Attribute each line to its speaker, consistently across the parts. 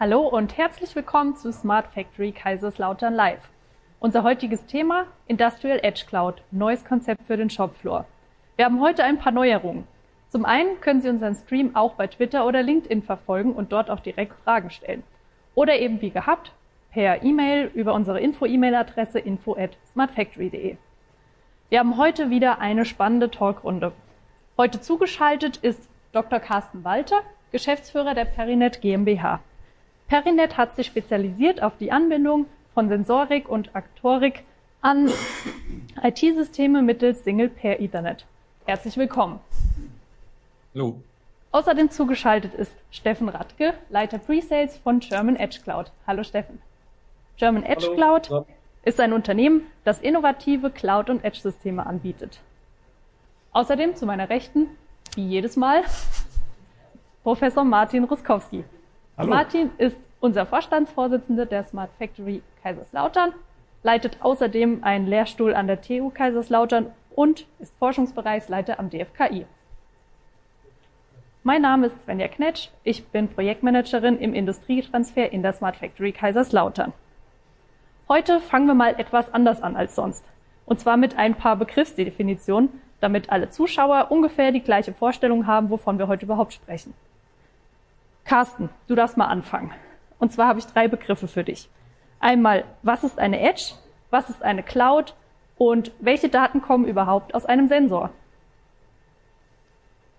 Speaker 1: Hallo und herzlich willkommen zu Smart Factory Kaiserslautern Live. Unser heutiges Thema Industrial Edge Cloud, neues Konzept für den Shopfloor. Wir haben heute ein paar Neuerungen. Zum einen können Sie unseren Stream auch bei Twitter oder LinkedIn verfolgen und dort auch direkt Fragen stellen. Oder eben wie gehabt per E-Mail über unsere Info-E-Mail-Adresse info at smartfactory.de. Wir haben heute wieder eine spannende Talkrunde. Heute zugeschaltet ist Dr. Carsten Walter, Geschäftsführer der Perinet GmbH. Perinet hat sich spezialisiert auf die Anbindung von Sensorik und Aktorik an IT-Systeme mittels Single Pair Ethernet. Herzlich willkommen.
Speaker 2: Hallo.
Speaker 1: Außerdem zugeschaltet ist Steffen Radke, Leiter Presales von German Edge Cloud. Hallo Steffen. German Edge Hallo. Cloud ja. ist ein Unternehmen, das innovative Cloud- und Edge-Systeme anbietet. Außerdem zu meiner Rechten, wie jedes Mal, Professor Martin Ruskowski. Hallo. Martin ist unser Vorstandsvorsitzender der Smart Factory Kaiserslautern, leitet außerdem einen Lehrstuhl an der TU Kaiserslautern und ist Forschungsbereichsleiter am DFKI. Mein Name ist Svenja Knetsch. Ich bin Projektmanagerin im Industrietransfer in der Smart Factory Kaiserslautern. Heute fangen wir mal etwas anders an als sonst. Und zwar mit ein paar Begriffsdefinitionen, damit alle Zuschauer ungefähr die gleiche Vorstellung haben, wovon wir heute überhaupt sprechen. Carsten, du darfst mal anfangen. Und zwar habe ich drei Begriffe für dich. Einmal, was ist eine Edge? Was ist eine Cloud? Und welche Daten kommen überhaupt aus einem Sensor?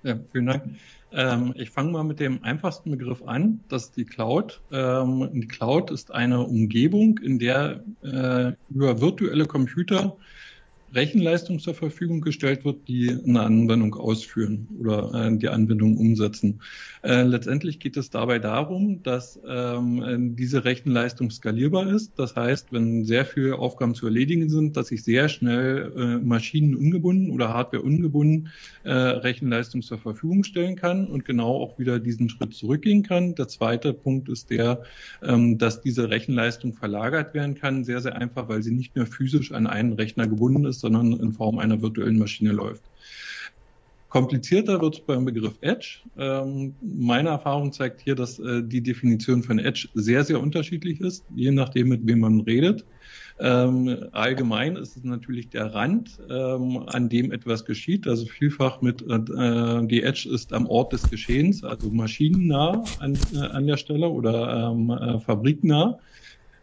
Speaker 2: Ja, vielen Dank. Ähm, ich fange mal mit dem einfachsten Begriff an, das ist die Cloud. Ähm, die Cloud ist eine Umgebung, in der äh, über virtuelle Computer Rechenleistung zur Verfügung gestellt wird, die eine Anwendung ausführen oder äh, die Anwendung umsetzen. Äh, letztendlich geht es dabei darum, dass ähm, diese Rechenleistung skalierbar ist. Das heißt, wenn sehr viele Aufgaben zu erledigen sind, dass ich sehr schnell äh, Maschinen ungebunden oder Hardware ungebunden Rechenleistung zur Verfügung stellen kann und genau auch wieder diesen Schritt zurückgehen kann. Der zweite Punkt ist der, ähm, dass diese Rechenleistung verlagert werden kann. Sehr, sehr einfach, weil sie nicht mehr physisch an einen Rechner gebunden ist, sondern in Form einer virtuellen Maschine läuft. Komplizierter wird es beim Begriff Edge. Ähm, meine Erfahrung zeigt hier, dass äh, die Definition von Edge sehr, sehr unterschiedlich ist, je nachdem, mit wem man redet. Ähm, allgemein ist es natürlich der Rand, ähm, an dem etwas geschieht. Also vielfach mit äh, die Edge ist am Ort des Geschehens, also maschinennah an, äh, an der Stelle oder ähm, äh, fabriknah.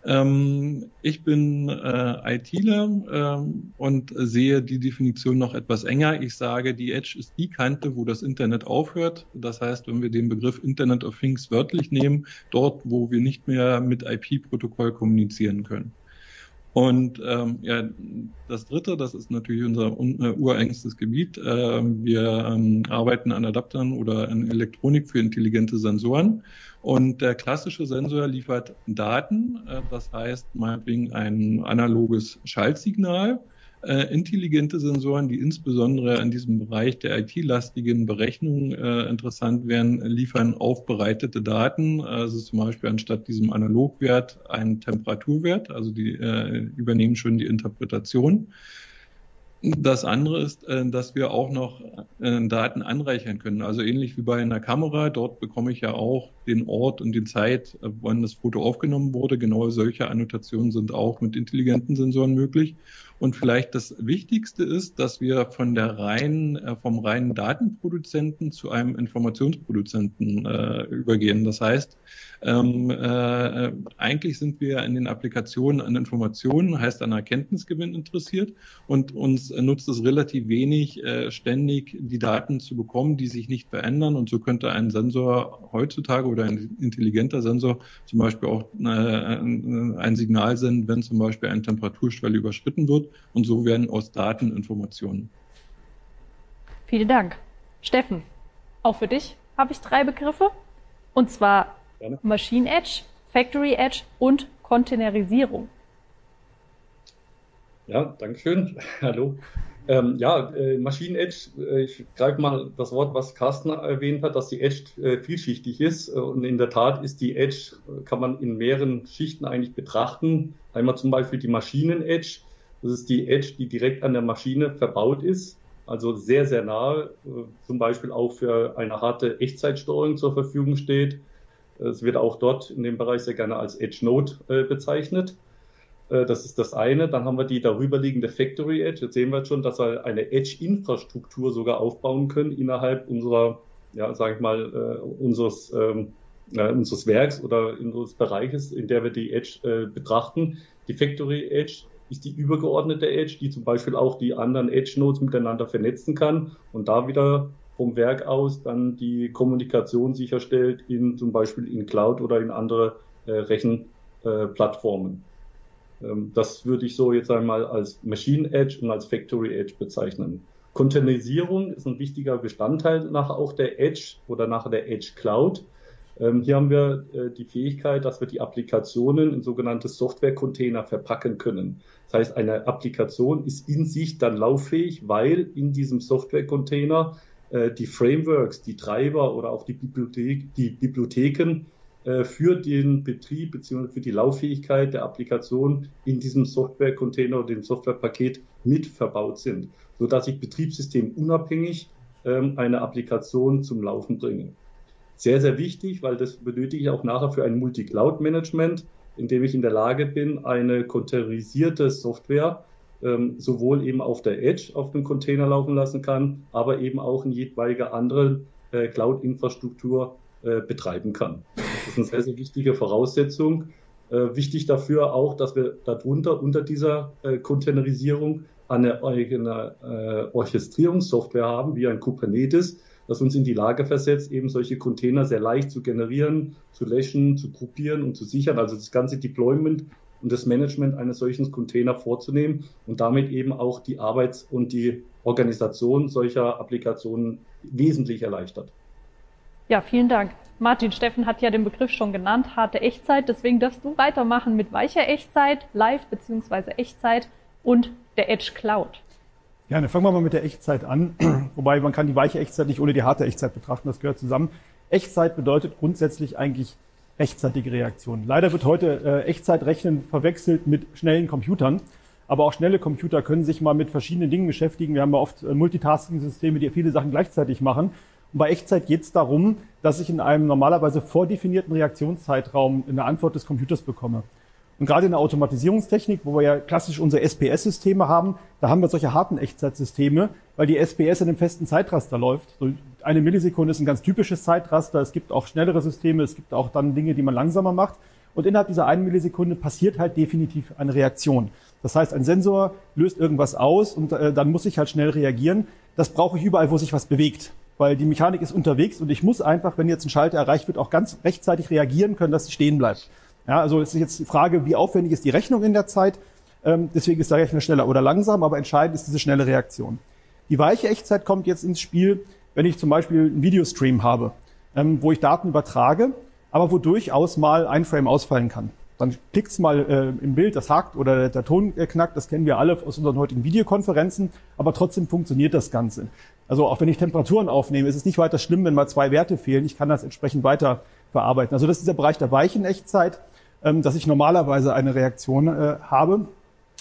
Speaker 2: Ähm, ich bin äh, ITler ähm, und sehe die Definition noch etwas enger. Ich sage, die Edge ist die Kante, wo das Internet aufhört. Das heißt, wenn wir den Begriff Internet of Things wörtlich nehmen, dort, wo wir nicht mehr mit IP-Protokoll kommunizieren können. Und ähm, ja, das Dritte, das ist natürlich unser uh, urengstes Gebiet. Äh, wir ähm, arbeiten an Adaptern oder an Elektronik für intelligente Sensoren. Und der klassische Sensor liefert Daten, äh, das heißt meinetwegen ein analoges Schaltsignal äh, intelligente Sensoren, die insbesondere in diesem Bereich der IT-lastigen Berechnungen äh, interessant wären, liefern aufbereitete Daten, also zum Beispiel anstatt diesem Analogwert einen Temperaturwert, also die äh, übernehmen schon die Interpretation. Das andere ist, äh, dass wir auch noch äh, Daten anreichern können. Also ähnlich wie bei einer Kamera. Dort bekomme ich ja auch den Ort und die Zeit, äh, wann das Foto aufgenommen wurde. Genau solche Annotationen sind auch mit intelligenten Sensoren möglich. Und vielleicht das Wichtigste ist, dass wir von der reinen, äh, vom reinen Datenproduzenten zu einem Informationsproduzenten äh, übergehen. Das heißt, ähm, äh, eigentlich sind wir in den Applikationen an Informationen, heißt an Erkenntnisgewinn interessiert und uns nutzt es relativ wenig, äh, ständig die Daten zu bekommen, die sich nicht verändern. Und so könnte ein Sensor heutzutage oder ein intelligenter Sensor zum Beispiel auch äh, ein Signal senden, wenn zum Beispiel eine Temperaturschwelle überschritten wird und so werden aus Daten Informationen.
Speaker 1: Vielen Dank. Steffen, auch für dich habe ich drei Begriffe. Und zwar Gerne. Machine Edge, Factory Edge und Containerisierung.
Speaker 3: Ja, Dankeschön. Hallo. Ähm, ja, äh, Machine Edge, äh, ich greife mal das Wort, was Carsten erwähnt hat, dass die Edge äh, vielschichtig ist. Äh, und in der Tat ist die Edge, kann man in mehreren Schichten eigentlich betrachten. Einmal zum Beispiel die Maschinen Edge. Das ist die Edge, die direkt an der Maschine verbaut ist. Also sehr, sehr nahe, äh, zum Beispiel auch für eine harte Echtzeitsteuerung zur Verfügung steht. Es wird auch dort in dem Bereich sehr gerne als Edge Node äh, bezeichnet. Äh, das ist das eine. Dann haben wir die darüberliegende Factory Edge. Jetzt sehen wir schon, dass wir eine Edge-Infrastruktur sogar aufbauen können innerhalb unserer, ja, sage ich mal, äh, unseres, ähm, äh, unseres Werks oder unseres Bereiches, in der wir die Edge äh, betrachten. Die Factory Edge ist die übergeordnete Edge, die zum Beispiel auch die anderen Edge-Nodes miteinander vernetzen kann und da wieder vom Werk aus dann die Kommunikation sicherstellt in zum Beispiel in Cloud oder in andere äh, Rechenplattformen. Äh, ähm, das würde ich so jetzt einmal als Machine Edge und als Factory Edge bezeichnen. Containerisierung ist ein wichtiger Bestandteil nach auch der Edge oder nach der Edge Cloud. Ähm, hier haben wir äh, die Fähigkeit, dass wir die Applikationen in sogenannte Software-Container verpacken können. Das heißt, eine Applikation ist in sich dann lauffähig, weil in diesem Software-Container äh, die Frameworks, die Treiber oder auch die, Bibliothek, die Bibliotheken äh, für den Betrieb bzw. für die Lauffähigkeit der Applikation in diesem Software-Container oder dem Softwarepaket mit verbaut sind, sodass ich betriebssystemunabhängig ähm, eine Applikation zum Laufen bringe. Sehr, sehr wichtig, weil das benötige ich auch nachher für ein Multi-Cloud-Management, in dem ich in der Lage bin, eine containerisierte Software ähm, sowohl eben auf der Edge auf dem Container laufen lassen kann, aber eben auch in jedweiger anderen äh, Cloud-Infrastruktur äh, betreiben kann. Das ist eine sehr, sehr wichtige Voraussetzung. Äh, wichtig dafür auch, dass wir darunter, unter dieser äh, Containerisierung eine eigene äh, Orchestrierungssoftware haben, wie ein Kubernetes, das uns in die Lage versetzt, eben solche Container sehr leicht zu generieren, zu löschen, zu gruppieren und zu sichern. Also das ganze Deployment und das Management eines solchen Container vorzunehmen und damit eben auch die Arbeits- und die Organisation solcher Applikationen wesentlich erleichtert.
Speaker 1: Ja, vielen Dank. Martin Steffen hat ja den Begriff schon genannt, harte Echtzeit. Deswegen darfst du weitermachen mit weicher Echtzeit, Live- bzw. Echtzeit und der Edge Cloud.
Speaker 4: Gerne, fangen wir mal mit der Echtzeit an. Wobei man kann die weiche Echtzeit nicht ohne die harte Echtzeit betrachten, das gehört zusammen. Echtzeit bedeutet grundsätzlich eigentlich rechtzeitige Reaktion. Leider wird heute äh, Echtzeitrechnen verwechselt mit schnellen Computern. Aber auch schnelle Computer können sich mal mit verschiedenen Dingen beschäftigen. Wir haben ja oft äh, Multitasking-Systeme, die viele Sachen gleichzeitig machen. Und bei Echtzeit geht es darum, dass ich in einem normalerweise vordefinierten Reaktionszeitraum eine Antwort des Computers bekomme. Und gerade in der Automatisierungstechnik, wo wir ja klassisch unsere SPS-Systeme haben, da haben wir solche harten Echtzeitsysteme, weil die SPS in einem festen Zeitraster läuft. So eine Millisekunde ist ein ganz typisches Zeitraster. Es gibt auch schnellere Systeme, es gibt auch dann Dinge, die man langsamer macht. Und innerhalb dieser einen Millisekunde passiert halt definitiv eine Reaktion. Das heißt, ein Sensor löst irgendwas aus und äh, dann muss ich halt schnell reagieren. Das brauche ich überall, wo sich was bewegt weil die Mechanik ist unterwegs und ich muss einfach, wenn jetzt ein Schalter erreicht wird, auch ganz rechtzeitig reagieren können, dass sie stehen bleibt. Ja, also es ist jetzt die Frage, wie aufwendig ist die Rechnung in der Zeit. Ähm, deswegen ist der Rechner schneller oder langsam, aber entscheidend ist diese schnelle Reaktion. Die weiche Echtzeit kommt jetzt ins Spiel, wenn ich zum Beispiel einen Videostream habe, ähm, wo ich Daten übertrage, aber wo durchaus mal ein Frame ausfallen kann. Dann klickt's mal äh, im Bild, das hakt oder der, der Ton äh, knackt, das kennen wir alle aus unseren heutigen Videokonferenzen, aber trotzdem funktioniert das Ganze. Also auch wenn ich Temperaturen aufnehme, ist es nicht weiter schlimm, wenn mal zwei Werte fehlen. Ich kann das entsprechend weiter verarbeiten. Also das ist der Bereich der weichen Echtzeit. Ähm, dass ich normalerweise eine Reaktion äh, habe.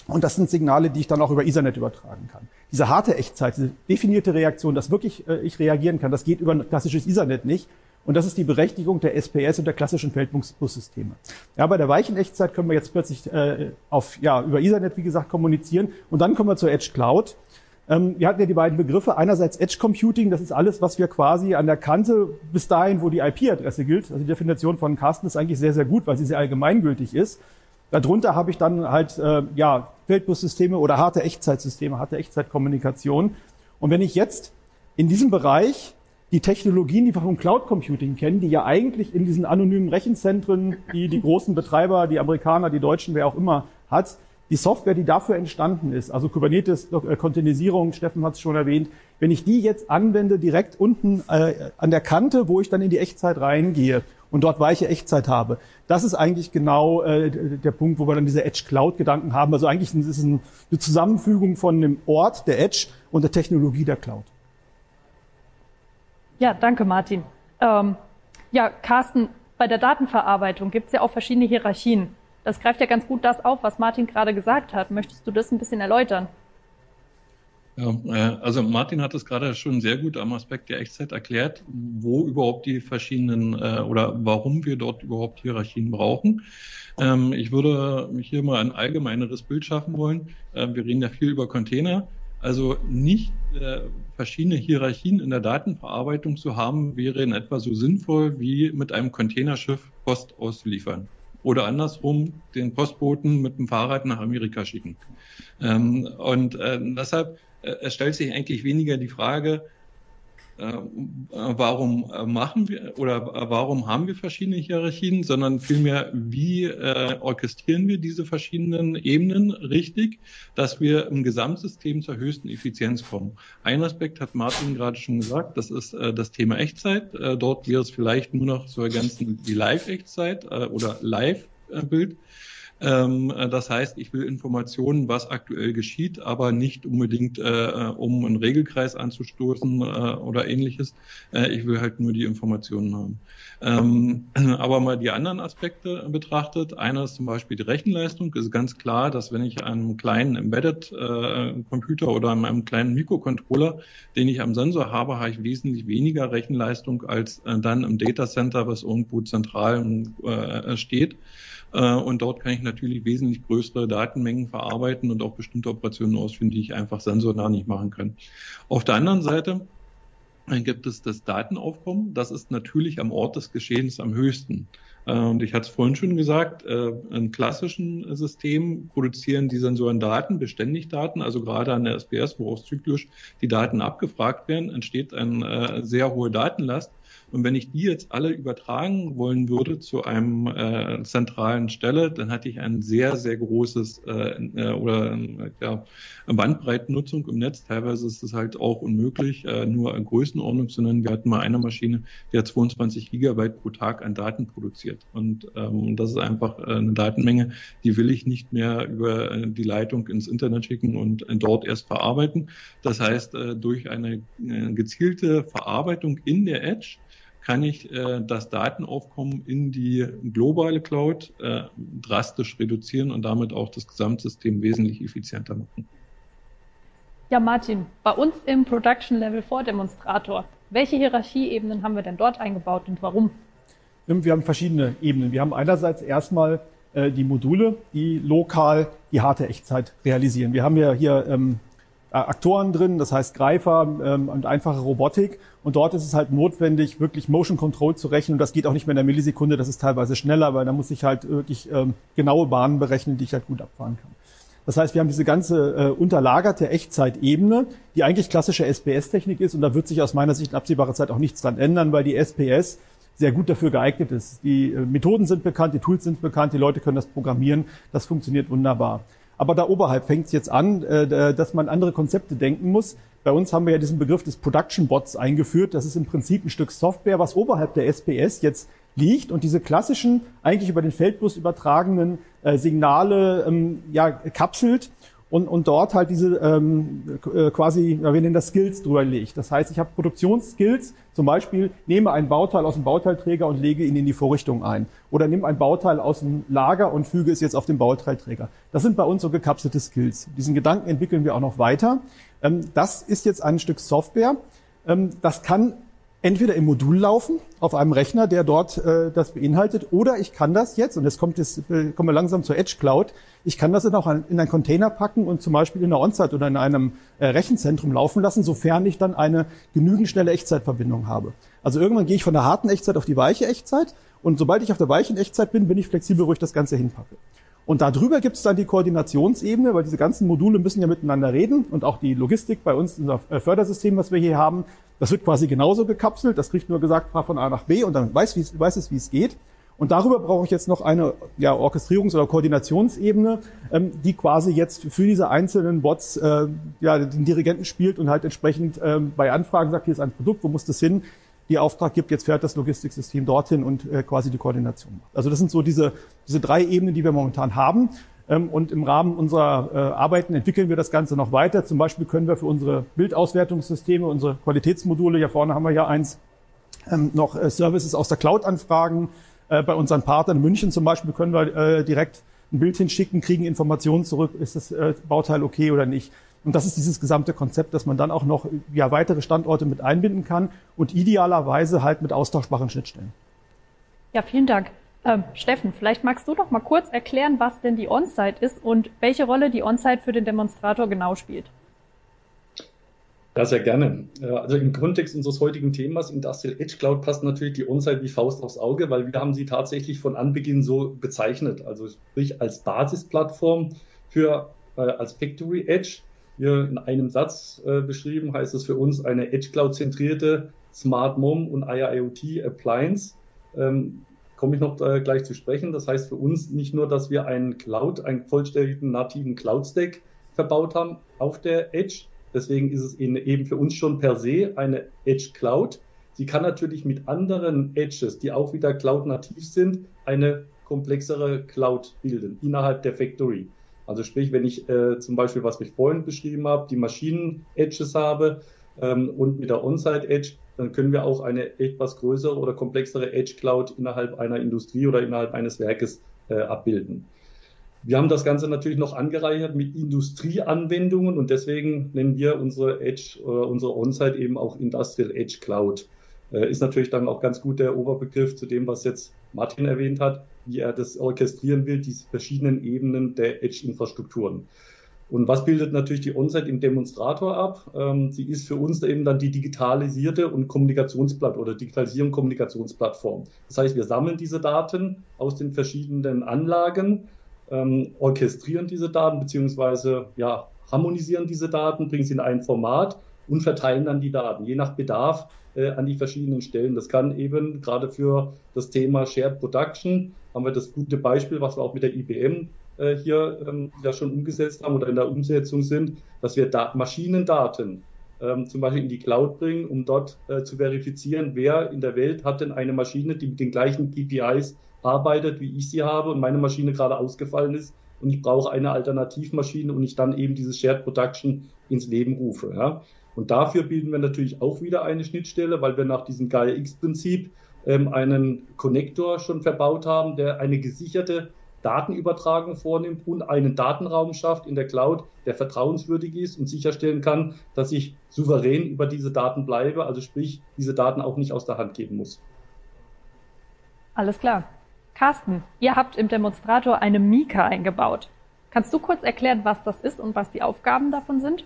Speaker 4: Und das sind Signale, die ich dann auch über Ethernet übertragen kann. Diese harte Echtzeit, diese definierte Reaktion, dass wirklich äh, ich reagieren kann, das geht über ein klassisches Ethernet nicht. Und das ist die Berechtigung der SPS und der klassischen Feldbussysteme. Ja, bei der weichen Echtzeit können wir jetzt plötzlich äh, auf, ja, über Ethernet, wie gesagt, kommunizieren. Und dann kommen wir zur Edge Cloud. Ähm, wir hatten ja die beiden Begriffe. Einerseits Edge Computing, das ist alles, was wir quasi an der Kante bis dahin, wo die IP-Adresse gilt. Also die Definition von Carsten ist eigentlich sehr, sehr gut, weil sie sehr allgemeingültig ist. Darunter habe ich dann halt äh, ja, Feldbussysteme oder harte Echtzeitsysteme, harte Echtzeitkommunikation. Und wenn ich jetzt in diesem Bereich die Technologien, die wir vom Cloud Computing kennen, die ja eigentlich in diesen anonymen Rechenzentren, die die großen Betreiber, die Amerikaner, die Deutschen, wer auch immer hat, die Software, die dafür entstanden ist, also Kubernetes, äh, Containerisierung, Steffen hat es schon erwähnt, wenn ich die jetzt anwende, direkt unten äh, an der Kante, wo ich dann in die Echtzeit reingehe und dort weiche Echtzeit habe, das ist eigentlich genau äh, der Punkt, wo wir dann diese Edge Cloud Gedanken haben. Also eigentlich ist es eine Zusammenfügung von dem Ort der Edge und der Technologie der Cloud.
Speaker 1: Ja, danke Martin. Ähm, ja, Carsten, bei der Datenverarbeitung gibt es ja auch verschiedene Hierarchien. Das greift ja ganz gut das auf, was Martin gerade gesagt hat. Möchtest du das ein bisschen erläutern?
Speaker 2: Ja, äh, also Martin hat es gerade schon sehr gut am Aspekt der Echtzeit erklärt, wo überhaupt die verschiedenen äh, oder warum wir dort überhaupt Hierarchien brauchen. Ähm, ich würde hier mal ein allgemeineres Bild schaffen wollen. Äh, wir reden ja viel über Container. Also nicht verschiedene Hierarchien in der Datenverarbeitung zu haben, wäre in etwa so sinnvoll wie mit einem Containerschiff Post auszuliefern oder andersrum den Postboten mit dem Fahrrad nach Amerika schicken. Ähm, und äh, deshalb äh, stellt sich eigentlich weniger die Frage, warum äh, machen wir oder äh, warum haben wir verschiedene Hierarchien, sondern vielmehr, wie äh, orchestrieren wir diese verschiedenen Ebenen richtig, dass wir im Gesamtsystem zur höchsten Effizienz kommen. Ein Aspekt hat Martin gerade schon gesagt, das ist äh, das Thema Echtzeit. Äh, dort wäre es vielleicht nur noch zu ergänzen die Live-Echtzeit äh, oder Live-Bild. Ähm, äh, das heißt, ich will Informationen, was aktuell geschieht, aber nicht unbedingt, äh, äh, um einen Regelkreis anzustoßen oder ähnliches. Äh, ich will halt nur die Informationen haben. Ähm, aber mal die anderen Aspekte betrachtet. Einer ist zum Beispiel die Rechenleistung. Es ist ganz klar, dass wenn ich einen kleinen Embedded äh, Computer oder einem kleinen Mikrocontroller, den ich am Sensor habe, habe ich wesentlich weniger Rechenleistung als dann im Data Center, was irgendwo zentral steht. Äh, und dort kann ich natürlich wesentlich größere Datenmengen verarbeiten und auch bestimmte Operationen ausführen, die ich einfach sensornah nicht machen kann. Auf der anderen Seite gibt es das Datenaufkommen. Das ist natürlich am Ort des Geschehens am höchsten. Äh, und ich hatte es vorhin schon gesagt, äh, in klassischen Systemen produzieren die Sensoren Daten, beständig Daten, also gerade an der SPS, wo auch zyklisch die Daten abgefragt werden, entsteht eine sehr hohe Datenlast. Und wenn ich die jetzt alle übertragen wollen würde zu einem äh, zentralen Stelle, dann hatte ich ein sehr, sehr großes äh, äh oder ja, Bandbreitennutzung im Netz. Teilweise ist es halt auch unmöglich, äh, nur in Größenordnung zu nennen. Wir hatten mal eine Maschine, die hat 22 Gigabyte pro Tag an Daten produziert. Und ähm, das ist einfach äh, eine Datenmenge, die will ich nicht mehr über äh, die Leitung ins Internet schicken und dort erst verarbeiten. Das heißt, durch eine gezielte Verarbeitung in der Edge kann ich äh, das Datenaufkommen in die globale Cloud äh, drastisch reduzieren und damit auch das Gesamtsystem wesentlich effizienter machen.
Speaker 1: Ja, Martin, bei uns im Production Level Vordemonstrator, welche Hierarchieebenen haben wir denn dort eingebaut und warum?
Speaker 4: Wir haben verschiedene Ebenen. Wir haben einerseits erstmal äh, die Module, die lokal die harte Echtzeit realisieren. Wir haben ja hier ähm, äh, Aktoren drin, das heißt Greifer ähm, und einfache Robotik. Und dort ist es halt notwendig, wirklich Motion Control zu rechnen. Und das geht auch nicht mehr in der Millisekunde, das ist teilweise schneller, weil da muss ich halt wirklich ähm, genaue Bahnen berechnen, die ich halt gut abfahren kann. Das heißt, wir haben diese ganze äh, unterlagerte Echtzeitebene, die eigentlich klassische SPS-Technik ist. Und da wird sich aus meiner Sicht in absehbarer Zeit auch nichts dran ändern, weil die SPS sehr gut dafür geeignet ist. Die äh, Methoden sind bekannt, die Tools sind bekannt, die Leute können das programmieren. Das funktioniert wunderbar. Aber da oberhalb fängt es jetzt an, äh, dass man andere Konzepte denken muss. Bei uns haben wir ja diesen Begriff des Production Bots eingeführt. Das ist im Prinzip ein Stück Software, was oberhalb der SPS jetzt liegt und diese klassischen, eigentlich über den Feldbus übertragenen äh, Signale ähm, ja, kapselt und, und dort halt diese ähm, äh, quasi, wir nennen das Skills drüber legt. Das heißt, ich habe Produktionsskills, zum Beispiel nehme ein Bauteil aus dem Bauteilträger und lege ihn in die Vorrichtung ein. Oder nehme ein Bauteil aus dem Lager und füge es jetzt auf den Bauteilträger. Das sind bei uns so gekapselte Skills. Diesen Gedanken entwickeln wir auch noch weiter. Ähm, das ist jetzt ein Stück Software. Ähm, das kann entweder im Modul laufen, auf einem Rechner, der dort äh, das beinhaltet, oder ich kann das jetzt, und jetzt kommt jetzt, äh, kommen wir langsam zur Edge Cloud, ich kann das dann auch in einen Container packen und zum Beispiel in der On-Site oder in einem äh, Rechenzentrum laufen lassen, sofern ich dann eine genügend schnelle Echtzeitverbindung habe. Also irgendwann gehe ich von der harten Echtzeit auf die weiche Echtzeit und sobald ich auf der weichen Echtzeit bin, bin ich flexibel, wo ich das Ganze hinpacke. Und darüber gibt es dann die Koordinationsebene, weil diese ganzen Module müssen ja miteinander reden und auch die Logistik bei uns, unser äh, Fördersystem, was wir hier haben, das wird quasi genauso gekapselt. Das kriegt nur gesagt, fahr von A nach B und dann weiß, wie, weiß es, wie es geht. Und darüber brauche ich jetzt noch eine ja, Orchestrierungs- oder Koordinationsebene, ähm, die quasi jetzt für diese einzelnen Bots äh, ja, den Dirigenten spielt und halt entsprechend ähm, bei Anfragen sagt, hier ist ein Produkt, wo muss das hin? Die Auftrag gibt, jetzt fährt das Logistiksystem dorthin und äh, quasi die Koordination macht. Also das sind so diese, diese drei Ebenen, die wir momentan haben. Ähm, und im Rahmen unserer äh, Arbeiten entwickeln wir das Ganze noch weiter. Zum Beispiel können wir für unsere Bildauswertungssysteme, unsere Qualitätsmodule, hier vorne haben wir ja eins, ähm, noch äh, Services aus der Cloud anfragen. Äh, bei unseren Partnern in München zum Beispiel können wir direkt ein Bild hinschicken, kriegen Informationen zurück, ist das Bauteil okay oder nicht. Und das ist dieses gesamte Konzept, dass man dann auch noch ja, weitere Standorte mit einbinden kann und idealerweise halt mit austauschbaren Schnittstellen.
Speaker 1: Ja, vielen Dank. Ähm, Steffen, vielleicht magst du doch mal kurz erklären, was denn die On-Site ist und welche Rolle die On-Site für den Demonstrator genau spielt.
Speaker 3: Ja, sehr gerne. Äh, also im Kontext unseres heutigen Themas Industrial Edge Cloud passt natürlich die On-Site wie Faust aufs Auge, weil wir haben sie tatsächlich von Anbeginn so bezeichnet. Also sprich als Basisplattform für äh, als Factory Edge. Hier in einem Satz äh, beschrieben heißt es für uns eine Edge Cloud zentrierte Smart Mom und IIoT Appliance. Ähm, komme ich noch äh, gleich zu sprechen. Das heißt für uns nicht nur, dass wir einen Cloud, einen vollständigen nativen Cloud-Stack verbaut haben auf der Edge. Deswegen ist es eben für uns schon per se eine Edge Cloud. Sie kann natürlich mit anderen Edges, die auch wieder Cloud-nativ sind, eine komplexere Cloud bilden innerhalb der Factory. Also sprich, wenn ich äh, zum Beispiel, was ich vorhin beschrieben habe, die Maschinen-Edges habe ähm, und mit der On-Site-Edge dann können wir auch eine etwas größere oder komplexere Edge Cloud innerhalb einer Industrie oder innerhalb eines Werkes äh, abbilden. Wir haben das Ganze natürlich noch angereichert mit Industrieanwendungen und deswegen nennen wir unsere Edge, äh, unsere On-Site eben auch Industrial Edge Cloud. Äh, ist natürlich dann auch ganz gut der Oberbegriff zu dem, was jetzt Martin erwähnt hat, wie er das orchestrieren will, diese verschiedenen Ebenen der Edge-Infrastrukturen. Und was bildet natürlich die OnSite im Demonstrator ab? Ähm, sie ist für uns eben dann die digitalisierte und Kommunikationsplattform oder Digitalisierung Kommunikationsplattform. Das heißt, wir sammeln diese Daten aus den verschiedenen Anlagen, ähm, orchestrieren diese Daten beziehungsweise ja, harmonisieren diese Daten, bringen sie in ein Format und verteilen dann die Daten, je nach Bedarf äh, an die verschiedenen Stellen. Das kann eben gerade für das Thema Shared Production haben wir das gute Beispiel, was wir auch mit der IBM äh, hier ähm, ja schon umgesetzt haben oder in der Umsetzung sind, dass wir da Maschinendaten ähm, zum Beispiel in die Cloud bringen, um dort äh, zu verifizieren, wer in der Welt hat denn eine Maschine, die mit den gleichen KPIs arbeitet, wie ich sie habe und meine Maschine gerade ausgefallen ist und ich brauche eine Alternativmaschine und ich dann eben dieses Shared Production ins Leben rufe. Ja. Und dafür bilden wir natürlich auch wieder eine Schnittstelle, weil wir nach diesem Gaia-X-Prinzip ähm, einen Connector schon verbaut haben, der eine gesicherte Datenübertragung vornimmt und einen Datenraum schafft in der Cloud, der vertrauenswürdig ist und sicherstellen kann, dass ich souverän über diese Daten bleibe, also sprich, diese Daten auch nicht aus der Hand geben muss.
Speaker 1: Alles klar. Carsten, ihr habt im Demonstrator eine Mika eingebaut. Kannst du kurz erklären, was das ist und was die Aufgaben davon sind?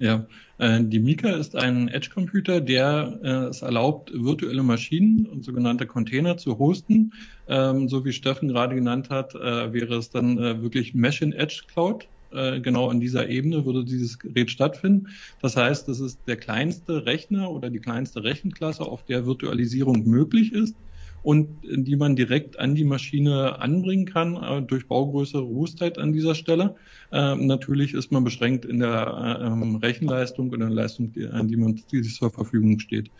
Speaker 2: Ja, äh, die Mika ist ein Edge-Computer, der äh, es erlaubt, virtuelle Maschinen und sogenannte Container zu hosten. Ähm, so wie Steffen gerade genannt hat, äh, wäre es dann äh, wirklich Mesh in Edge Cloud. Äh, genau an dieser Ebene würde dieses Gerät stattfinden. Das heißt, das ist der kleinste Rechner oder die kleinste Rechenklasse, auf der Virtualisierung möglich ist und die man direkt an die Maschine anbringen kann äh, durch baugrößere Robustheit an dieser Stelle. Äh, natürlich ist man beschränkt in der äh, ähm, Rechenleistung und der Leistung, die, die man die zur Verfügung steht.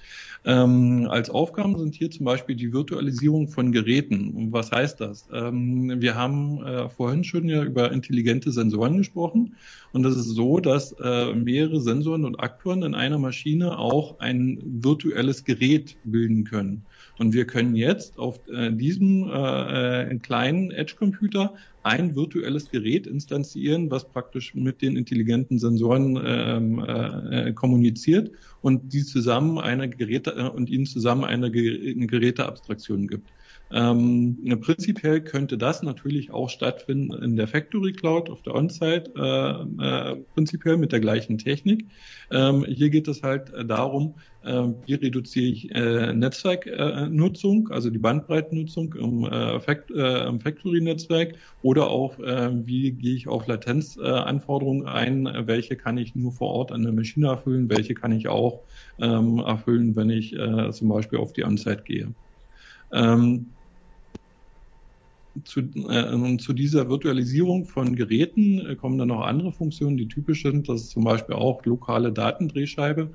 Speaker 2: Ähm, als Aufgaben sind hier zum Beispiel die Virtualisierung von Geräten. Was heißt das? Ähm, wir haben äh, vorhin schon ja über intelligente Sensoren gesprochen und es ist so, dass äh, mehrere Sensoren und Aktoren in einer Maschine auch ein virtuelles Gerät bilden können. Und wir können jetzt auf äh, diesem äh, äh, kleinen Edge-Computer ein virtuelles Gerät instanzieren, was praktisch mit den intelligenten Sensoren ähm, äh, kommuniziert und die zusammen eine Geräte äh, und ihnen zusammen eine Geräteabstraktion gibt. Ähm, prinzipiell könnte das natürlich auch stattfinden in der Factory Cloud auf der On-Site, äh, äh, prinzipiell mit der gleichen Technik. Ähm, hier geht es halt darum, äh, wie reduziere ich äh, Netzwerknutzung, also die Bandbreitennutzung im, äh, Fact, äh, im Factory-Netzwerk oder auch, äh, wie gehe ich auf Latenzanforderungen ein, welche kann ich nur vor Ort an der Maschine erfüllen, welche kann ich auch ähm, erfüllen, wenn ich äh, zum Beispiel auf die On-Site gehe. Ähm, zu, äh, zu dieser Virtualisierung von Geräten äh, kommen dann noch andere Funktionen, die typisch sind. Das ist zum Beispiel auch lokale Datendrehscheibe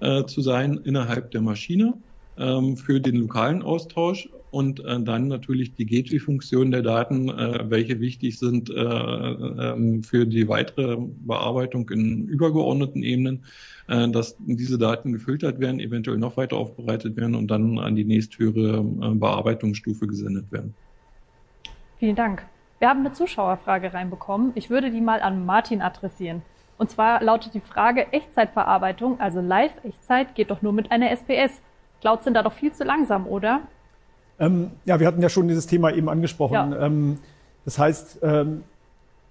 Speaker 2: äh, zu sein innerhalb der Maschine ähm, für den lokalen Austausch und äh, dann natürlich die Gateway-Funktion der Daten, äh, welche wichtig sind äh, ähm, für die weitere Bearbeitung in übergeordneten Ebenen, dass diese Daten gefiltert werden, eventuell noch weiter aufbereitet werden und dann an die nächsthöhere Bearbeitungsstufe gesendet werden.
Speaker 1: Vielen Dank. Wir haben eine Zuschauerfrage reinbekommen. Ich würde die mal an Martin adressieren. Und zwar lautet die Frage, Echtzeitverarbeitung, also Live-Echtzeit, geht doch nur mit einer SPS. Clouds sind da doch viel zu langsam, oder?
Speaker 4: Ähm, ja, wir hatten ja schon dieses Thema eben angesprochen. Ja. Ähm, das heißt, ähm,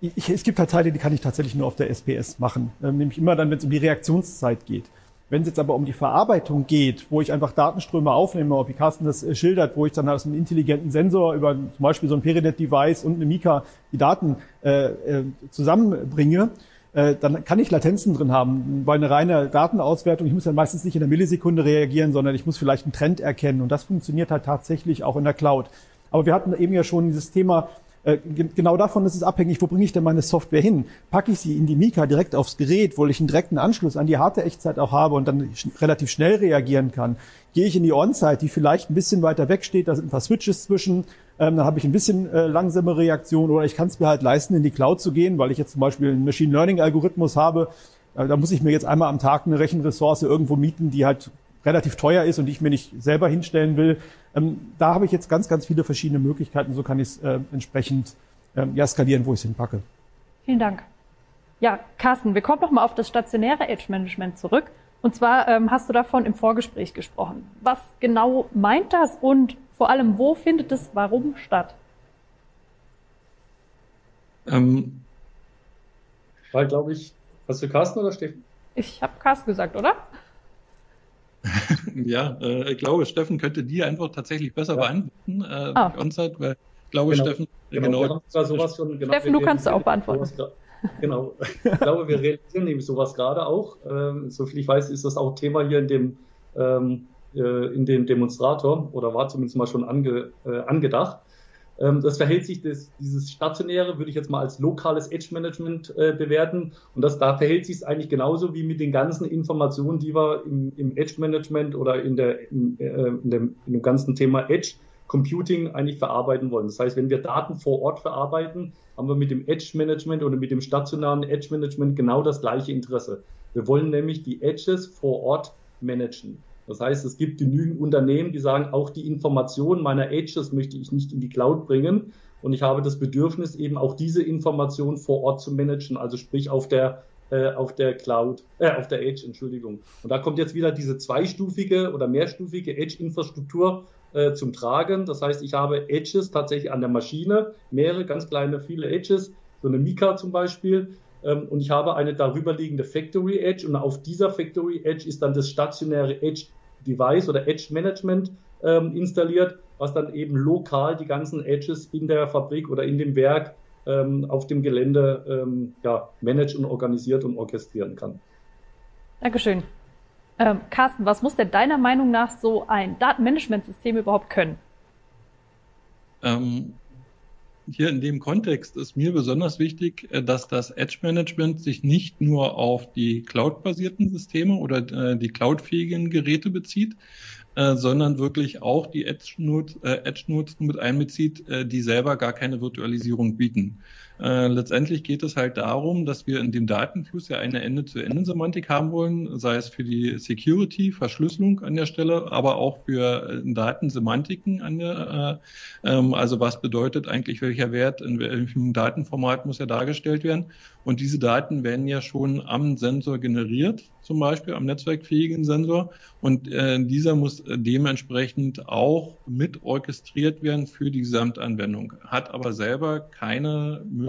Speaker 4: ich, es gibt halt Teile, die kann ich tatsächlich nur auf der SPS machen. Ähm, nämlich immer dann, wenn es um die Reaktionszeit geht. Wenn es jetzt aber um die Verarbeitung geht, wo ich einfach Datenströme aufnehme, wie Carsten das äh, schildert, wo ich dann aus einem intelligenten Sensor über zum Beispiel so ein Perinet-Device und eine Mika die Daten äh, äh, zusammenbringe, äh, dann kann ich Latenzen drin haben. Bei einer reine Datenauswertung, ich muss dann meistens nicht in der Millisekunde reagieren, sondern ich muss vielleicht einen Trend erkennen. Und das funktioniert halt tatsächlich auch in der Cloud. Aber wir hatten eben ja schon dieses Thema, genau davon ist es abhängig, wo bringe ich denn meine Software hin? Packe ich sie in die Mika direkt aufs Gerät, wo ich einen direkten Anschluss an die harte Echtzeit auch habe und dann relativ schnell reagieren kann? Gehe ich in die On-Site, die vielleicht ein bisschen weiter weg steht, da sind ein paar Switches zwischen, ähm, dann habe ich ein bisschen äh, langsame Reaktion oder ich kann es mir halt leisten, in die Cloud zu gehen, weil ich jetzt zum Beispiel einen Machine Learning Algorithmus habe. Äh, da muss ich mir jetzt einmal am Tag eine Rechenressource irgendwo mieten, die halt relativ teuer ist und ich mir nicht selber hinstellen will. Ähm, da habe ich jetzt ganz, ganz viele verschiedene Möglichkeiten. So kann ich es äh, entsprechend ähm, ja, skalieren, wo ich es hinpacke.
Speaker 1: Vielen Dank. Ja, Carsten, wir kommen nochmal auf das stationäre Edge Management zurück. Und zwar ähm, hast du davon im Vorgespräch gesprochen. Was genau meint das und vor allem, wo findet es warum statt?
Speaker 3: Ähm, weil, glaube ich, hast du Carsten oder Steffen?
Speaker 1: Ich habe Carsten gesagt, oder?
Speaker 2: ja, äh, ich glaube, Steffen könnte die einfach tatsächlich besser ja. beantworten, äh, ah. On-Site, weil ich glaube, genau. Steffen,
Speaker 3: genau, genau. sowas schon,
Speaker 1: genau Steffen, du kannst auch beantworten.
Speaker 3: genau. Ich glaube, wir realisieren nämlich sowas gerade auch. Ähm, soviel ich weiß, ist das auch Thema hier in dem, ähm, äh, in dem Demonstrator oder war zumindest mal schon ange, äh, angedacht. Ähm, das verhält sich, das, dieses stationäre würde ich jetzt mal als lokales Edge Management äh, bewerten. Und das, da verhält sich es eigentlich genauso wie mit den ganzen Informationen, die wir im, im Edge Management oder in, der, im, äh, in, dem, in dem ganzen Thema Edge Computing eigentlich verarbeiten wollen. Das heißt, wenn wir Daten vor Ort verarbeiten, haben wir mit dem Edge Management oder mit dem stationären Edge Management genau das gleiche Interesse. Wir wollen nämlich die Edges vor Ort managen. Das heißt, es gibt genügend Unternehmen, die sagen, auch die Information meiner Edges möchte ich nicht in die Cloud bringen. Und ich habe das Bedürfnis, eben auch diese Information vor Ort zu managen, also sprich auf der äh, auf der Cloud, äh, auf der Edge, Entschuldigung. Und da kommt jetzt wieder diese zweistufige oder mehrstufige Edge-Infrastruktur äh, zum Tragen. Das heißt, ich habe Edges tatsächlich an der Maschine, mehrere ganz kleine, viele Edges, so eine Mika zum Beispiel. Ähm, und ich habe eine darüberliegende Factory Edge und auf dieser Factory Edge ist dann das stationäre Edge Device oder Edge Management ähm, installiert, was dann eben lokal die ganzen Edges in der Fabrik oder in dem Werk ähm, auf dem Gelände ähm, ja, managt und organisiert und orchestrieren kann.
Speaker 1: Dankeschön. Ähm, Carsten, was muss denn deiner Meinung nach so ein Datenmanagementsystem überhaupt können?
Speaker 2: Ähm, hier in dem Kontext ist mir besonders wichtig, äh, dass das Edge Management sich nicht nur auf die cloud-basierten Systeme oder äh, die cloud-fähigen Geräte bezieht, äh, sondern wirklich auch die Edge-Nodes Edge mit einbezieht, die selber gar keine Virtualisierung bieten. Äh, letztendlich geht es halt darum, dass wir in dem Datenfluss ja eine Ende-zu-Ende-Semantik haben wollen, sei es für die Security, Verschlüsselung an der Stelle, aber auch für äh, Datensemantiken an der, äh, ähm, also was bedeutet eigentlich welcher Wert in welchem Datenformat muss ja dargestellt werden. Und diese Daten werden ja schon am Sensor generiert, zum Beispiel am netzwerkfähigen Sensor. Und äh, dieser muss dementsprechend auch mit orchestriert werden für die Gesamtanwendung, hat aber selber keine Möglichkeit,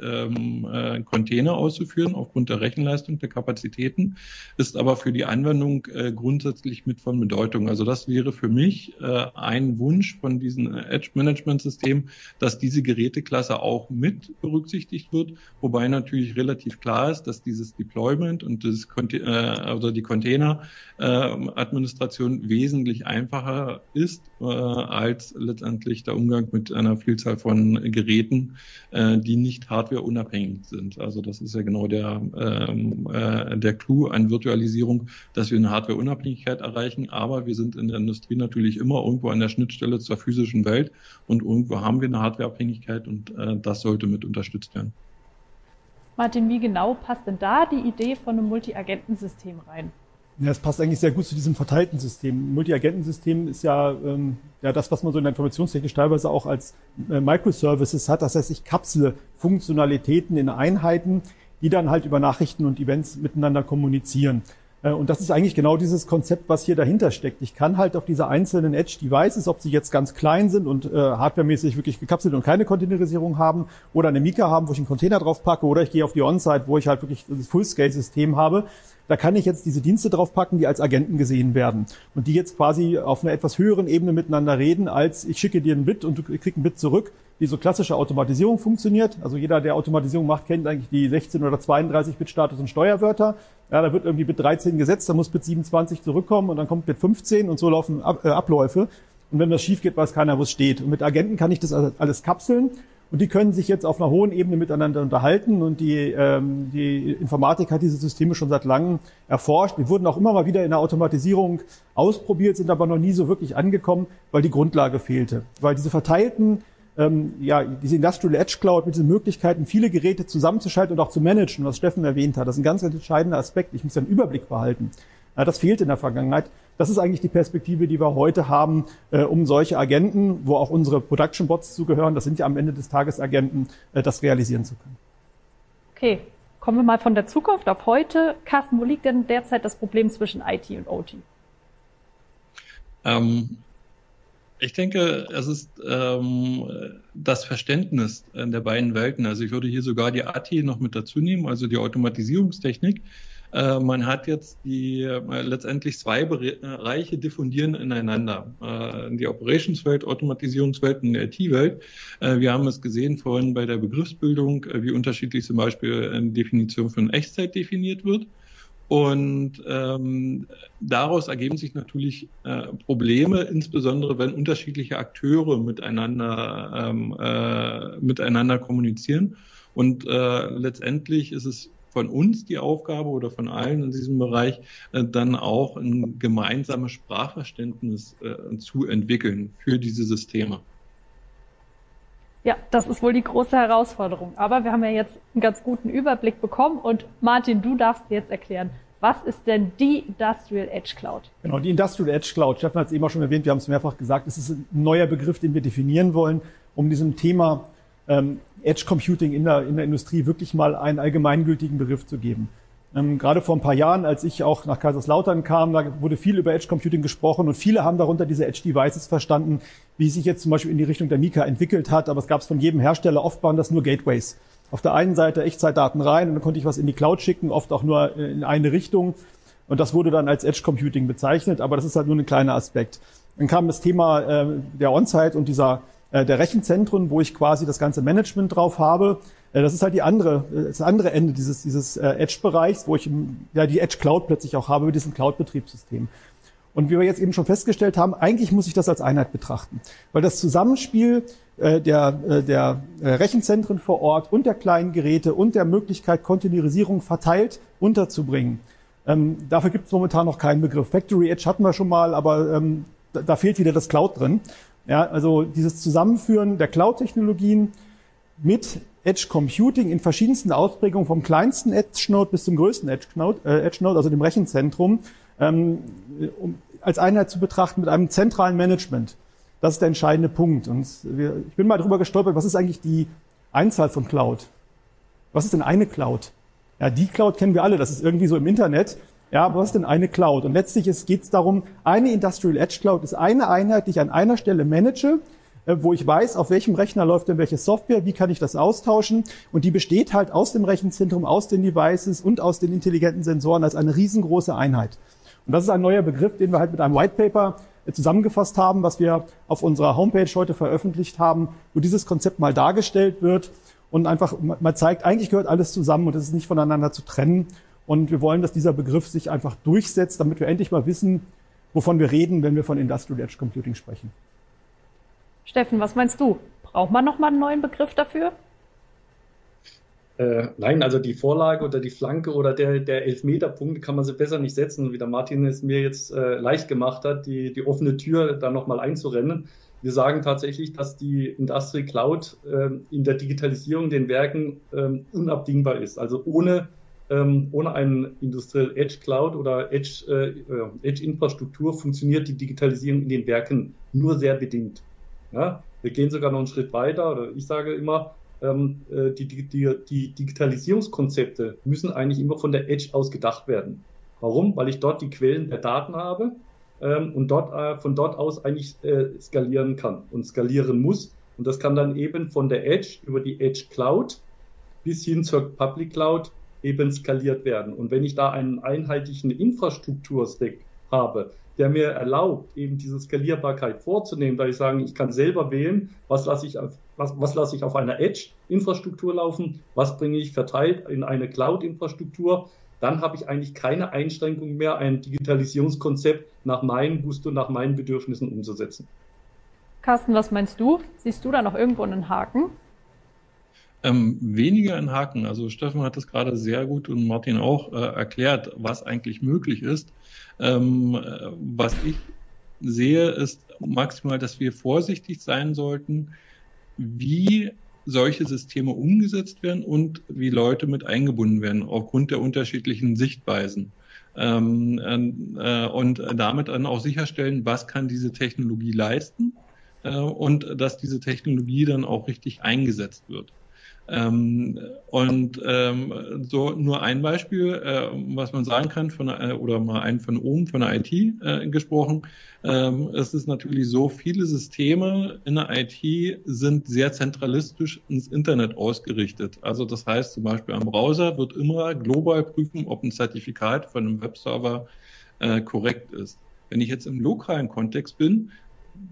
Speaker 2: ähm, äh, Container auszuführen aufgrund der Rechenleistung, der Kapazitäten, ist aber für die Anwendung äh, grundsätzlich mit von Bedeutung. Also das wäre für mich äh, ein Wunsch von diesem Edge-Management-System, dass diese Geräteklasse auch mit berücksichtigt wird, wobei natürlich relativ klar ist, dass dieses Deployment und das, äh, also die Container-Administration äh, wesentlich einfacher ist äh, als letztendlich der Umgang mit einer Vielzahl von Geräten, äh, die nicht hardwareunabhängig sind. Also das ist ja genau der, ähm, äh, der Clou an Virtualisierung, dass wir eine Hardwareunabhängigkeit erreichen, aber wir sind in der Industrie natürlich immer irgendwo an der Schnittstelle zur physischen Welt und irgendwo haben wir eine Hardwareabhängigkeit und äh, das sollte mit unterstützt werden.
Speaker 1: Martin, wie genau passt denn da die Idee von einem Multi-Agentensystem rein?
Speaker 4: Ja, es passt eigentlich sehr gut zu diesem verteilten System. Multi-Agentensystem ist ja, ähm, ja das, was man so in der Informationstechnik teilweise auch als äh, Microservices hat. Das heißt, ich kapsle Funktionalitäten in Einheiten, die dann halt über Nachrichten und Events miteinander kommunizieren. Äh, und das ist eigentlich genau dieses Konzept, was hier dahinter steckt. Ich kann halt auf diese einzelnen Edge-Devices, ob sie jetzt ganz klein sind und äh, hardwaremäßig wirklich gekapselt und keine Containerisierung haben, oder eine Mika haben, wo ich einen Container drauf packe, oder ich gehe auf die On-Site, wo ich halt wirklich das Full-Scale-System habe. Da kann ich jetzt diese Dienste draufpacken, die als Agenten gesehen werden und die jetzt quasi auf einer etwas höheren Ebene miteinander reden, als ich schicke dir ein Bit und du kriegst ein Bit zurück, wie so klassische Automatisierung funktioniert. Also jeder, der Automatisierung macht, kennt eigentlich die 16 oder 32 Bit Status und Steuerwörter. Ja, da wird irgendwie Bit 13 gesetzt, dann muss Bit 27 zurückkommen und dann kommt Bit 15 und so laufen Ab äh, Abläufe. Und wenn das schief geht, weiß keiner, wo es steht. Und mit Agenten kann ich das alles kapseln und die können sich jetzt auf einer hohen Ebene miteinander unterhalten und die, ähm, die Informatik hat diese Systeme schon seit langem erforscht. Die wurden auch immer mal wieder in der Automatisierung ausprobiert, sind aber noch nie so wirklich angekommen, weil die Grundlage fehlte. Weil diese verteilten ähm, ja, diese Industrial Edge Cloud mit diesen Möglichkeiten, viele Geräte zusammenzuschalten und auch zu managen, was Steffen erwähnt hat. Das ist ein ganz entscheidender Aspekt. Ich muss einen Überblick behalten. Ja, das fehlt in der Vergangenheit. Das ist eigentlich die Perspektive, die wir heute haben, äh, um solche Agenten, wo auch unsere Production Bots zugehören, das sind ja am Ende des Tages Agenten, äh, das realisieren zu können.
Speaker 1: Okay, kommen wir mal von der Zukunft auf heute. Carsten, wo liegt denn derzeit das Problem zwischen IT und OT?
Speaker 2: Ähm, ich denke, es ist ähm, das Verständnis der beiden Welten. Also ich würde hier sogar die AT noch mit dazu nehmen, also die Automatisierungstechnik. Äh, man hat jetzt die äh, letztendlich zwei Bereiche diffundieren ineinander. Äh, die Operationswelt, Automatisierungswelt und die IT-Welt. Äh, wir haben es gesehen vorhin bei der Begriffsbildung, äh, wie unterschiedlich zum Beispiel eine Definition von Echtzeit definiert wird. Und ähm, daraus ergeben sich natürlich äh, Probleme, insbesondere wenn unterschiedliche Akteure miteinander, ähm, äh, miteinander kommunizieren. Und äh, letztendlich ist es von uns die Aufgabe oder von allen in diesem Bereich, äh, dann auch ein gemeinsames Sprachverständnis äh, zu entwickeln für diese Systeme.
Speaker 1: Ja, das ist wohl die große Herausforderung. Aber wir haben ja jetzt einen ganz guten Überblick bekommen und Martin, du darfst jetzt erklären, was ist denn die Industrial Edge Cloud?
Speaker 4: Genau, die Industrial Edge Cloud. Steffen hat es eben auch schon erwähnt, wir haben es mehrfach gesagt, es ist ein neuer Begriff, den wir definieren wollen, um diesem Thema ähm, Edge Computing in der, in der Industrie wirklich mal einen allgemeingültigen Begriff zu geben. Ähm, gerade vor ein paar Jahren, als ich auch nach Kaiserslautern kam, da wurde viel über Edge Computing gesprochen und viele haben darunter diese Edge Devices verstanden, wie sich jetzt zum Beispiel in die Richtung der Mika entwickelt hat. Aber es gab es von jedem Hersteller. Oft waren das nur Gateways. Auf der einen Seite Echtzeitdaten rein und dann konnte ich was in die Cloud schicken, oft auch nur in eine Richtung. Und das wurde dann als Edge Computing bezeichnet, aber das ist halt nur ein kleiner Aspekt. Dann kam das Thema äh, der On-Site und dieser äh, der Rechenzentren, wo ich quasi das ganze Management drauf habe. Äh, das ist halt die andere, äh, das andere Ende dieses, dieses äh, Edge-Bereichs, wo ich ja die Edge Cloud plötzlich auch habe mit diesem Cloud-Betriebssystem. Und wie wir jetzt eben schon festgestellt haben, eigentlich muss ich das als Einheit betrachten, weil das Zusammenspiel äh, der, äh, der Rechenzentren vor Ort und der kleinen Geräte und der Möglichkeit, Containerisierung verteilt unterzubringen. Ähm, dafür gibt es momentan noch keinen Begriff. Factory Edge hatten wir schon mal, aber ähm, da, da fehlt wieder das Cloud drin. Ja, also dieses Zusammenführen der Cloud-Technologien mit Edge Computing in verschiedensten Ausprägungen vom kleinsten Edge Node bis zum größten Edge Node, äh, Edge Node also dem Rechenzentrum, ähm, um, als Einheit zu betrachten mit einem zentralen Management. Das ist der entscheidende Punkt. Und wir, ich bin mal drüber gestolpert, was ist eigentlich die Einzahl von Cloud? Was ist denn eine Cloud? Ja, die Cloud kennen wir alle, das ist irgendwie so im Internet. Ja, aber was ist denn eine Cloud? Und letztlich geht es darum, eine Industrial Edge Cloud ist eine Einheit, die ich an einer Stelle manage, wo ich weiß, auf welchem Rechner läuft denn welche Software, wie kann ich das austauschen. Und die besteht halt aus dem Rechenzentrum, aus den Devices und aus den intelligenten Sensoren als eine riesengroße Einheit. Und das ist ein neuer Begriff, den wir halt mit einem White Paper äh, zusammengefasst haben, was wir auf unserer Homepage heute veröffentlicht haben, wo dieses Konzept mal dargestellt wird und einfach mal zeigt, eigentlich gehört alles zusammen und es ist nicht voneinander zu trennen. Und wir wollen, dass dieser Begriff sich einfach durchsetzt, damit wir endlich mal wissen, wovon wir reden, wenn wir von Industrial Edge Computing sprechen.
Speaker 1: Steffen, was meinst du? Braucht man noch mal einen neuen Begriff dafür?
Speaker 3: Äh, nein, also die Vorlage oder die Flanke oder der, der Elfmeterpunkt kann man sie besser nicht setzen, wie der Martin es mir jetzt äh, leicht gemacht hat, die, die offene Tür da nochmal einzurennen. Wir sagen tatsächlich, dass die Industry Cloud äh, in der Digitalisierung den Werken ähm, unabdingbar ist. Also ohne ähm, ohne einen Industrial Edge Cloud oder Edge, äh, äh, Edge Infrastruktur funktioniert die Digitalisierung in den Werken nur sehr bedingt. Ja? Wir gehen sogar noch einen Schritt weiter, oder ich sage immer, äh, ähm, äh, die, die, die, die Digitalisierungskonzepte müssen eigentlich immer von der Edge aus gedacht werden. Warum? Weil ich dort die Quellen der Daten habe ähm, und dort, äh, von dort aus eigentlich äh, skalieren kann und skalieren muss. Und das kann dann eben von der Edge über die Edge Cloud bis hin zur Public Cloud eben skaliert werden. Und wenn ich da einen einheitlichen Infrastrukturstack habe, der mir erlaubt, eben diese Skalierbarkeit vorzunehmen, da ich sagen, ich kann selber wählen, was lasse ich auf, was, was lasse ich auf einer Edge-Infrastruktur laufen, was bringe ich verteilt in eine Cloud-Infrastruktur, dann habe ich eigentlich keine Einschränkung mehr, ein Digitalisierungskonzept nach meinem Gusto, nach meinen Bedürfnissen umzusetzen.
Speaker 1: Carsten, was meinst du? Siehst du da noch irgendwo einen Haken?
Speaker 2: Ähm, weniger ein Haken. Also Steffen hat es gerade sehr gut und Martin auch äh, erklärt, was eigentlich möglich ist. Ähm, äh, was ich sehe, ist maximal, dass wir vorsichtig sein sollten, wie solche Systeme umgesetzt werden und wie Leute mit eingebunden werden, aufgrund der unterschiedlichen Sichtweisen. Ähm, äh, und damit dann auch sicherstellen, was kann diese Technologie leisten äh, und dass diese Technologie dann auch richtig eingesetzt wird. Ähm, und ähm, so nur ein Beispiel, äh, was man sagen kann, von äh, oder mal ein von oben von der IT äh, gesprochen. Ähm, es ist natürlich so, viele Systeme in der IT sind sehr zentralistisch ins Internet ausgerichtet. Also das heißt zum Beispiel am Browser wird immer global prüfen, ob ein Zertifikat von einem Webserver äh, korrekt ist. Wenn ich jetzt im lokalen Kontext bin,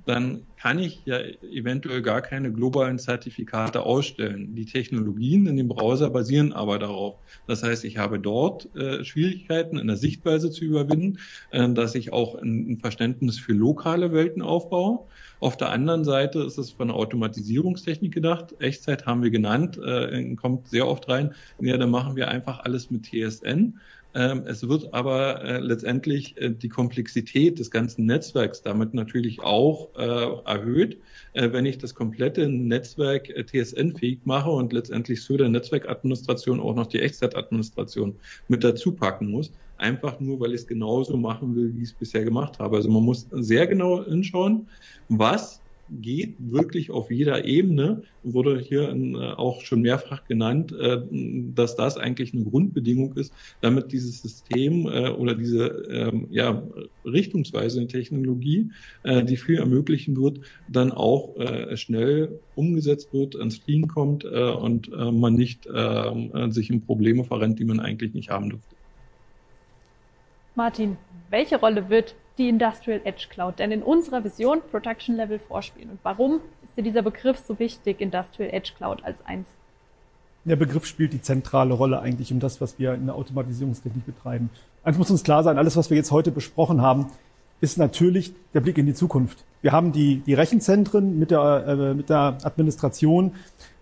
Speaker 2: dann kann ich ja eventuell gar keine globalen Zertifikate ausstellen. Die Technologien in dem Browser basieren aber darauf. Das heißt, ich habe dort äh, Schwierigkeiten in der Sichtweise zu überwinden, äh, dass ich auch ein, ein, Verständnis für lokale Welten aufbaue. Auf der anderen Seite ist es von Automatisierungstechnik gedacht. Echtzeit haben wir genannt, äh, kommt sehr oft rein. Ja, dann machen wir einfach alles mit TSN. Ähm, es wird aber äh, letztendlich äh, die Komplexität des ganzen Netzwerks damit natürlich auch äh, erhöht, wenn ich das komplette Netzwerk TSN-fähig mache und letztendlich zu der Netzwerkadministration auch noch die Echtzeitadministration mit dazu packen muss. Einfach nur, weil ich es genauso machen will, wie ich es bisher gemacht habe. Also man muss sehr genau hinschauen, was geht wirklich auf jeder Ebene, wurde hier äh, auch schon mehrfach genannt, äh, dass das eigentlich eine Grundbedingung ist, damit dieses System äh, oder diese ähm, ja, Richtungsweise in Technologie, die viel ermöglichen wird, dann auch schnell umgesetzt wird, ans Fliegen kommt und man nicht ähm, sich in Probleme verrennt, die man eigentlich nicht haben dürfte.
Speaker 1: Martin, welche Rolle wird die Industrial Edge Cloud denn in unserer Vision Production Level vorspielen? Und warum ist dir dieser Begriff so wichtig, Industrial Edge Cloud als eins?
Speaker 4: Der Begriff spielt die zentrale Rolle eigentlich um das, was wir in der Automatisierungstechnik betreiben. Eins muss uns klar sein, alles, was wir jetzt heute besprochen haben, ist natürlich der Blick in die Zukunft. Wir haben die, die Rechenzentren mit der, äh, mit der Administration.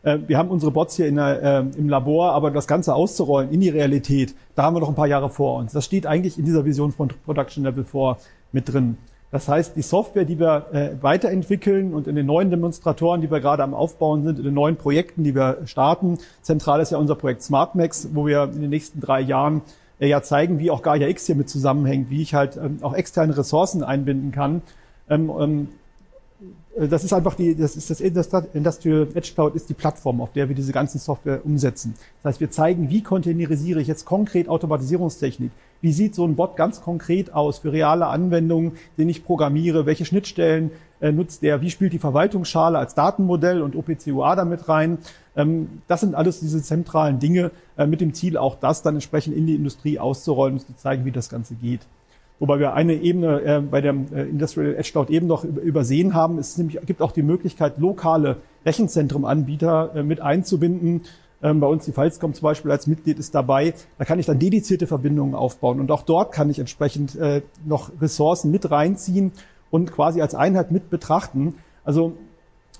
Speaker 4: Äh, wir haben unsere Bots hier in der, äh, im Labor, aber das Ganze auszurollen in die Realität, da haben wir noch ein paar Jahre vor uns. Das steht eigentlich in dieser Vision von Production Level 4 mit drin. Das heißt, die Software, die wir äh, weiterentwickeln und in den neuen Demonstratoren, die wir gerade am Aufbauen sind, in den neuen Projekten, die wir starten, zentral ist ja unser Projekt SmartMax, wo wir in den nächsten drei Jahren äh, ja zeigen, wie auch Gaia X hier mit zusammenhängt, wie ich halt ähm, auch externe Ressourcen einbinden kann. Ähm, ähm, äh, das ist einfach die, das ist das Industrial Edge Cloud ist die Plattform, auf der wir diese ganzen Software umsetzen. Das heißt, wir zeigen, wie containerisiere ich jetzt konkret Automatisierungstechnik? Wie sieht so ein Bot ganz konkret aus für reale Anwendungen, den ich programmiere? Welche Schnittstellen äh, nutzt der? Wie spielt die Verwaltungsschale als Datenmodell und OPC-UA damit rein? Ähm, das sind alles diese zentralen Dinge äh, mit dem Ziel, auch das dann entsprechend in die Industrie auszurollen und zu zeigen, wie das Ganze geht. Wobei wir eine Ebene äh, bei der äh, Industrial Edge Cloud eben noch übersehen haben. Es nämlich, gibt auch die Möglichkeit, lokale Rechenzentrumanbieter äh, mit einzubinden. Ähm, bei uns die Falscom zum Beispiel als Mitglied ist dabei. Da kann ich dann dedizierte Verbindungen aufbauen. Und auch dort kann ich entsprechend äh, noch Ressourcen mit reinziehen und quasi als Einheit mit betrachten. Also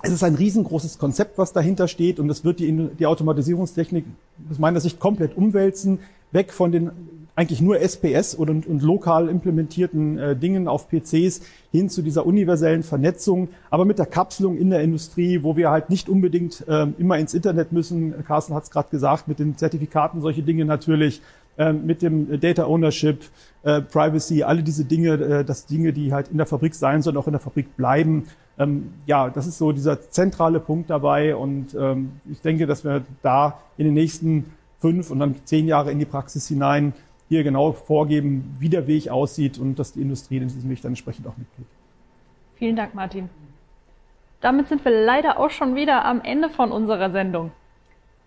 Speaker 4: es ist ein riesengroßes Konzept, was dahinter steht und es wird die, die Automatisierungstechnik aus meiner Sicht komplett umwälzen, weg von den eigentlich nur SPS und, und lokal implementierten äh, Dingen auf PCs hin zu dieser universellen Vernetzung, aber mit der Kapselung in der Industrie, wo wir halt nicht unbedingt äh, immer ins Internet müssen. Carsten hat es gerade gesagt, mit den Zertifikaten solche Dinge natürlich, äh, mit dem Data Ownership, äh, Privacy, alle diese Dinge, äh, das Dinge, die halt in der Fabrik sein sollen, auch in der Fabrik bleiben. Ähm, ja, das ist so dieser zentrale Punkt dabei und ähm, ich denke, dass wir da in den nächsten fünf und dann zehn Jahre in die Praxis hinein hier genau vorgeben, wie der Weg aussieht und dass die Industrie in diesem Weg dann entsprechend auch mitgeht.
Speaker 1: Vielen Dank, Martin. Damit sind wir leider auch schon wieder am Ende von unserer Sendung.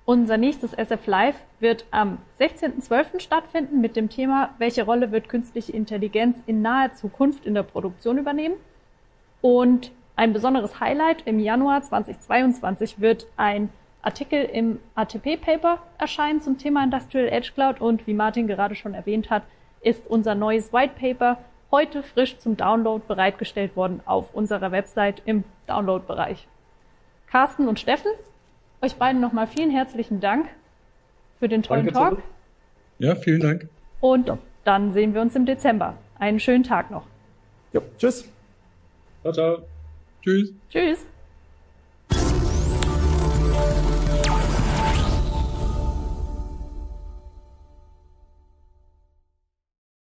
Speaker 1: Unser nächstes SF Live wird am 16.12. stattfinden mit dem Thema, welche Rolle wird künstliche Intelligenz in naher Zukunft in der Produktion übernehmen? Und ein besonderes Highlight im Januar 2022 wird ein Artikel im ATP-Paper erscheinen zum Thema Industrial Edge Cloud und wie Martin gerade schon erwähnt hat, ist unser neues White Paper heute frisch zum Download bereitgestellt worden auf unserer Website im Download-Bereich. Carsten und Steffen, euch beiden nochmal vielen herzlichen Dank für den tollen Danke, Talk.
Speaker 2: Ja, vielen Dank.
Speaker 1: Und dann sehen wir uns im Dezember. Einen schönen Tag noch.
Speaker 4: Ja, tschüss.
Speaker 3: Ciao, ciao.
Speaker 2: Tschüss.
Speaker 1: Tschüss.